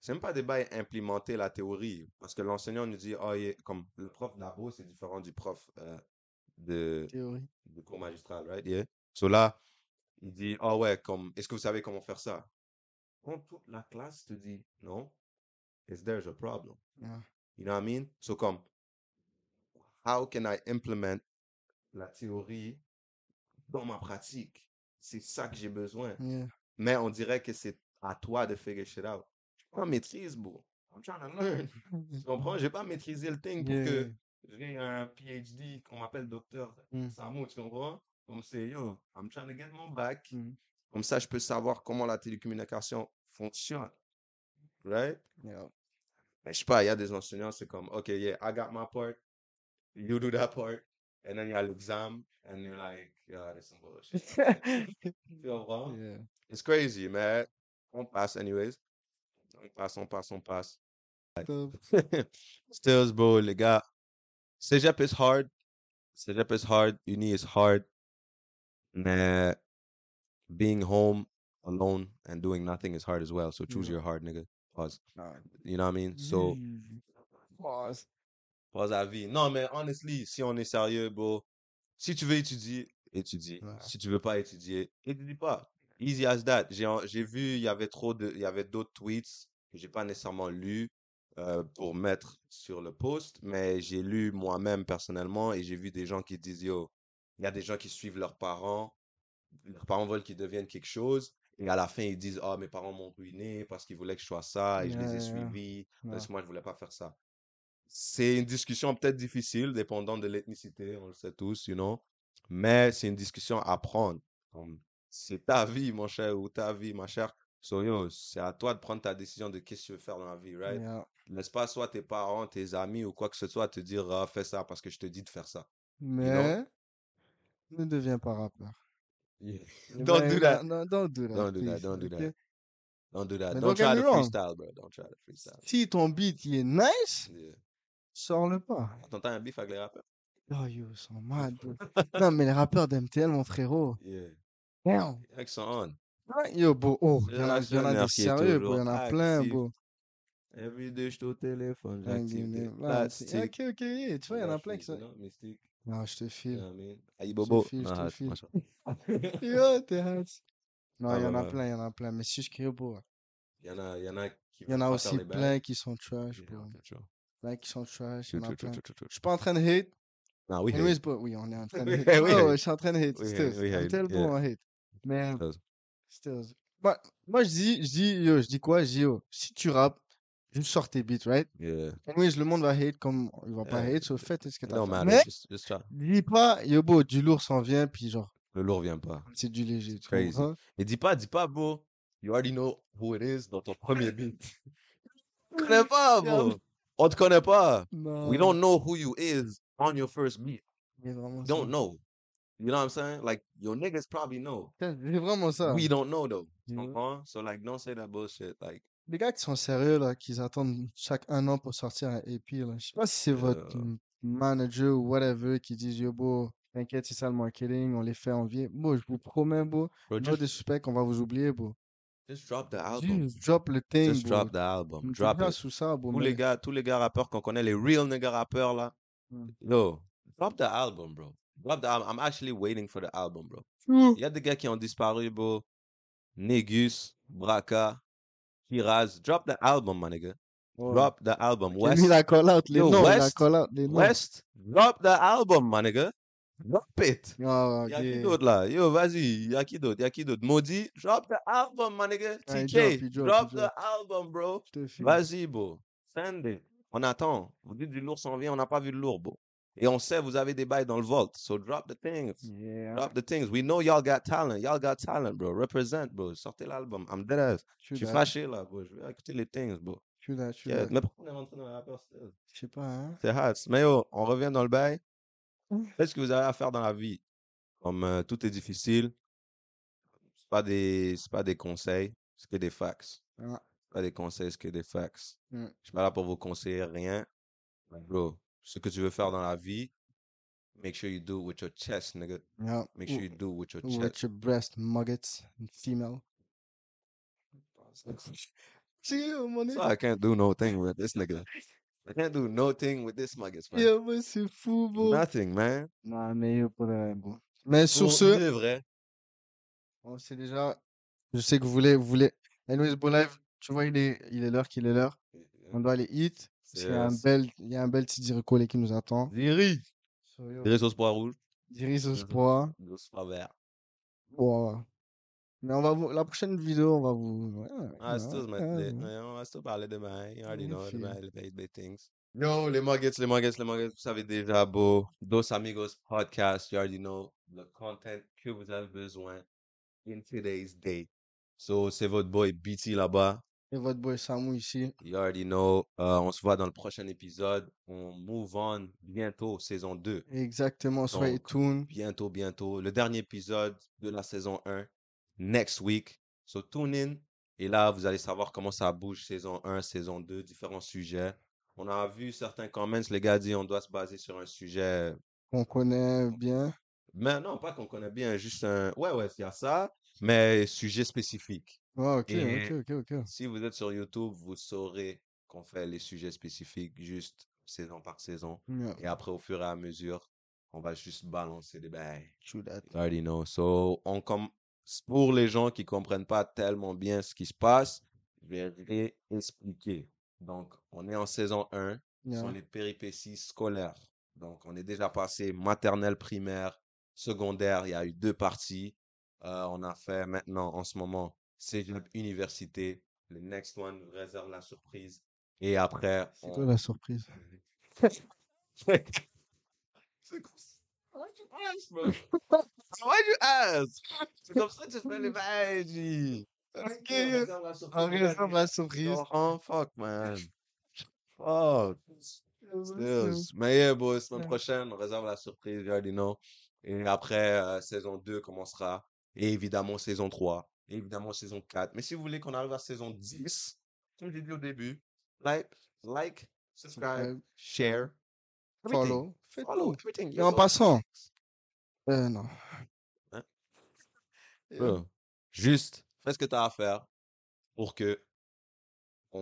c'est même pas des bails implémenter la théorie. Parce que l'enseignant nous dit, oh, comme le prof labo, c'est différent du prof euh, de, Théorie. de cours magistral, right? Yeah. So là, il dit, ah ouais, comme, est-ce que vous savez comment faire ça? Quand toute la classe te dit, non, is there's a problem? Yeah. You know what I mean? So comme, how can I implement la théorie dans ma pratique? C'est ça que j'ai besoin. Yeah. Mais on dirait que c'est à toi de figure shit out. Je suis pas en maîtrise, bro. I'm trying to learn. Tu comprends? J'ai pas maîtrisé le thing pour Yeah. que j'ai un PhD qu'on m'appelle docteur Mm. Samo, tu comprends? Comme c'est, yo, I'm trying to get my back. Mm. Comme ça, je peux savoir comment la télécommunication fonctionne. Right? Yeah. Mais je sais pas, il y a des enseignants, c'est comme, OK, yeah, I got my part. You do that part. And then il y a l'examen. And you're like, yeah, this some bullshit. tu comprends? Yeah. It's crazy, mais on passe anyways. On passe, on passe, on passe. Stills, bro, les gars. Cégep is hard. Cégep is hard. Uni is hard. Mais being home alone and doing nothing is hard as well. So choose your hard, nigga. Pause. Nah. You know what I mean? So. Pause. pause à vie. Non, mais honestly, si on est sérieux, bro, si tu veux étudier, étudie. Ouais. Si tu veux pas étudier, étudie pas. Easy as that. J'ai j'ai vu, il y avait trop de, il y avait d'autres tweets que j'ai pas nécessairement lus euh, pour mettre sur le post, mais j'ai lu moi-même personnellement et j'ai vu des gens qui disent, yo, il y a des gens qui suivent leurs parents, leurs parents veulent qu'ils deviennent quelque chose, et à la fin, ils disent, ah, mes parents m'ont ruiné parce qu'ils voulaient que je sois ça, et je les ai yeah. suivis, parce que moi, je voulais pas faire ça. C'est une discussion peut-être difficile, dépendant de l'ethnicité, on le sait tous, you know, mais c'est une discussion à prendre. C'est ta vie, mon cher, ou ta vie, ma chère. So, yo, c'est à toi de prendre ta décision de qu'est-ce que tu veux faire dans la vie, right? Yeah. Laisse pas soit tes parents, tes amis ou quoi que ce soit te dire, ah, fais ça parce que je te dis de faire ça. Mais ne deviens pas rappeur. Yeah. Don't ben, do that. No, don't do that. Don't do that, don't do that. Don't do that. Mais Don't try to freestyle, bro. Don't try to freestyle. Si ton beat il est nice, Yeah. sors-le pas. T'entends un beef avec les rappeurs? Oh yo, ils sont mad, bro. non, mais les rappeurs d'MTL, mon frérot. Yeah. Damn. Les Yo, bro. Oh, il y en a, y en a des sérieux, bro. Il y en a plein, bro. Every day, je suis au téléphone, j'active des plastiques. Ok, ok, yeah, tu vois, il y en a plein qui sont. Non, mystique. Non, je te file. Aïe, Bobo. file, je te Ah, file. Yo, t'es hâte. Non, Ah, il y en a plein, il y en a plein. Mais si je crie, bro. Il y en a, il y en a qui Il y en a aussi plein qui sont trash, bro. Plein qui sont trash, Je suis pas en train de hate. Non, oui, Anyways, bro, oui, on est en train de hate. oui, Oh, je suis en train de hate. Oui, I'm tellement en hate. Mais, Stills. Moi, moi, je dis, je dis, yo, je dis quoi? Je dis, yo, si tu rappes, juste sors tes beats, right? Yeah. Anyways, le monde va hate comme il va pas Yeah. hate, so faites ce que t'as faire. matter. Mais, Just, just dis pas, yo, du lourd s'en vient, puis genre, Le lourd vient pas. c'est du léger, tu Crazy. comprends? Dis pas, dis pas, bro. You already know who it is dans ton premier beat. Tu connais pas, bro. On te connaît pas. We don't know who you is on your first beat. Ça. don't know. You know what I'm saying? Like, your niggas probably know. C'est vraiment ça. We don't know, though. Tu Yeah. comprends? So, like, don't say that bullshit. Like, Les gars qui sont sérieux, là, qui attendent chaque un an pour sortir un EP, là. Je sais pas si c'est votre Yeah. manager ou whatever qui disent, yo, bro, t'inquiète, c'est ça le marketing, on les fait envier. Bon, je vous promets, bro, bro, just, disrespect, on va vous oublier, bro. just drop the album. Juste drop le thing, Just bro. drop the album. Drop it. sous ça, bro. Tous mais- les gars, tous les gars rappeurs qu'on connaît, les real nigga rappeurs, là. Mm. Yo, drop the album, bro. Drop the album. I'm actually waiting for the album, bro. Ouh. Il y a des gars qui ont disparu, bro. Negus, Braka, Kiraz. Drop the album, my nigga. Drop the album. West, call out, les Yo, noms, West- call out les noms. West, drop the album, my nigga. Drop it. Ah, Y'a qui d'autre là? Yo, vas-y, y'a qui d'autre? Y'a qui d'autre? Maudit, drop the album, my nigga. TK, drop, the album, bro. Vas-y, bro. Send it. On attend. Vous dites du lourd s'en vient, on n'a pas vu de lourd, bro. Et on sait, vous avez des bails dans le vault. So drop the things. Yeah. Drop the things. We know y'all got talent. Y'all got talent, bro. Represent, bro. Sortez l'album. I'm dead ass. Je suis fâché, là, bro. Je vais écouter les things, bro. True that, true Yeah. that. Mais pourquoi on est rentré dans la rappeur? Je sais pas, hein. C'est hot. Mais yo, on revient dans le bail. Mm. Faites ce que vous avez à faire dans la vie? Comme euh, tout est difficile, c'est pas des, c'est pas des conseils, c'est que des facts. Ah. C'est pas des conseils, c'est que des facts. Mm. Je suis pas là pour vous conseiller rien. Bro, ce que tu veux faire dans la vie, make sure you do it with your chest, nigga. Yeah. Make sure you do it with your With chest. your breast muggets, female. See, mon So I can't do no thing with this nigga. I can't do no thing with this muggets, man. Yo, mais c'est fou, bro. Nothing, man. Non, mais yo, pour de vrai, bon. Mais sur ce, de vrai. on sait déjà, je sais que vous voulez, vous voulez. Anyways, bon live, tu vois, il est, il est l'heure qu'il est l'heure. On doit aller hit. Qu'il y a un Yes. bel, il y a un bel petit recollé qui nous attend. Yo, Ziri sauce pois rouge. Diris au Mhm. sport. Sauce pois vert. Bon. Mais on va vous, la prochaine vidéo, on va vous. Ah, c'est tout, on va se parler demain. You already know, demain, les big, big things. Yo, les muggets, les muggets, les muggets, vous savez déjà, beau. Dos Amigos Podcast, you already know le content que vous avez besoin in today's day. So, c'est votre boy BT là-bas. Et votre boy Samu ici. You already know. Euh, on se voit dans le prochain épisode. On move on bientôt, saison 2. Exactement, soyez Donc, tune. bientôt, bientôt. Le dernier épisode de la saison 1, next week. So tune in. Et là, vous allez savoir comment ça bouge saison 1, saison 2, différents sujets. On a vu certains comments, les gars disent on doit se baser sur un sujet. qu'on connaît bien. Mais non, pas qu'on connaît bien, juste un. Ouais, ouais, il y a ça, mais sujet spécifique. Ouais, ok, Et- ok, ok, ok. Si vous êtes sur YouTube, vous saurez qu'on fait les sujets spécifiques juste saison par saison. Yeah, Et après, au fur et à mesure, on va juste balancer des bails. true that. You already know. So, on com- pour les gens qui comprennent pas tellement bien ce qui se passe, je vais réexpliquer. Donc, on est en saison 1, ce Yeah. sont les péripéties scolaires. Donc, on est déjà passé maternelle, primaire, secondaire, il y a eu deux parties. Euh, on a fait maintenant, en ce moment, cégep, université. Le next one réserve la surprise. Et après, C'est on... quoi la surprise? C'est quoi ça? Why'd you ask, bro? Why'd you ask? C'est comme ça que tu fais les. Ok, réserve la On surprise. réserve la surprise. Oh, fuck, man. Fuck. Stills. Mais yeah, boy, semaine prochaine, on réserve la surprise, you already know. Et après, euh, saison 2 commencera. Et évidemment, saison 3. Et évidemment, saison 4. Mais si vous voulez qu'on arrive à saison 10, comme j'ai dit au début, like, like, subscribe, share, everything. Follow. Follow, everything. Et en passant. Euh, non. Hein? Bro, Juste, fais ce que tu as à faire pour que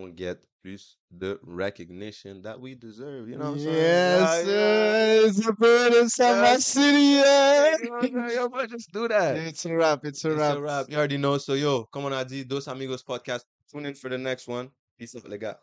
on get plus de recognition that we deserve. You know what I'm saying? Yes, Yeah, sir. It's a bird in Summer Yes. City. yeah. Yo, yo, bro, just do that. It's a wrap. It's a It's wrap. a wrap. You already know. So, yo, comme on a dit, Dos Amigos Podcast. Tune in for the next one. Peace out, les gars.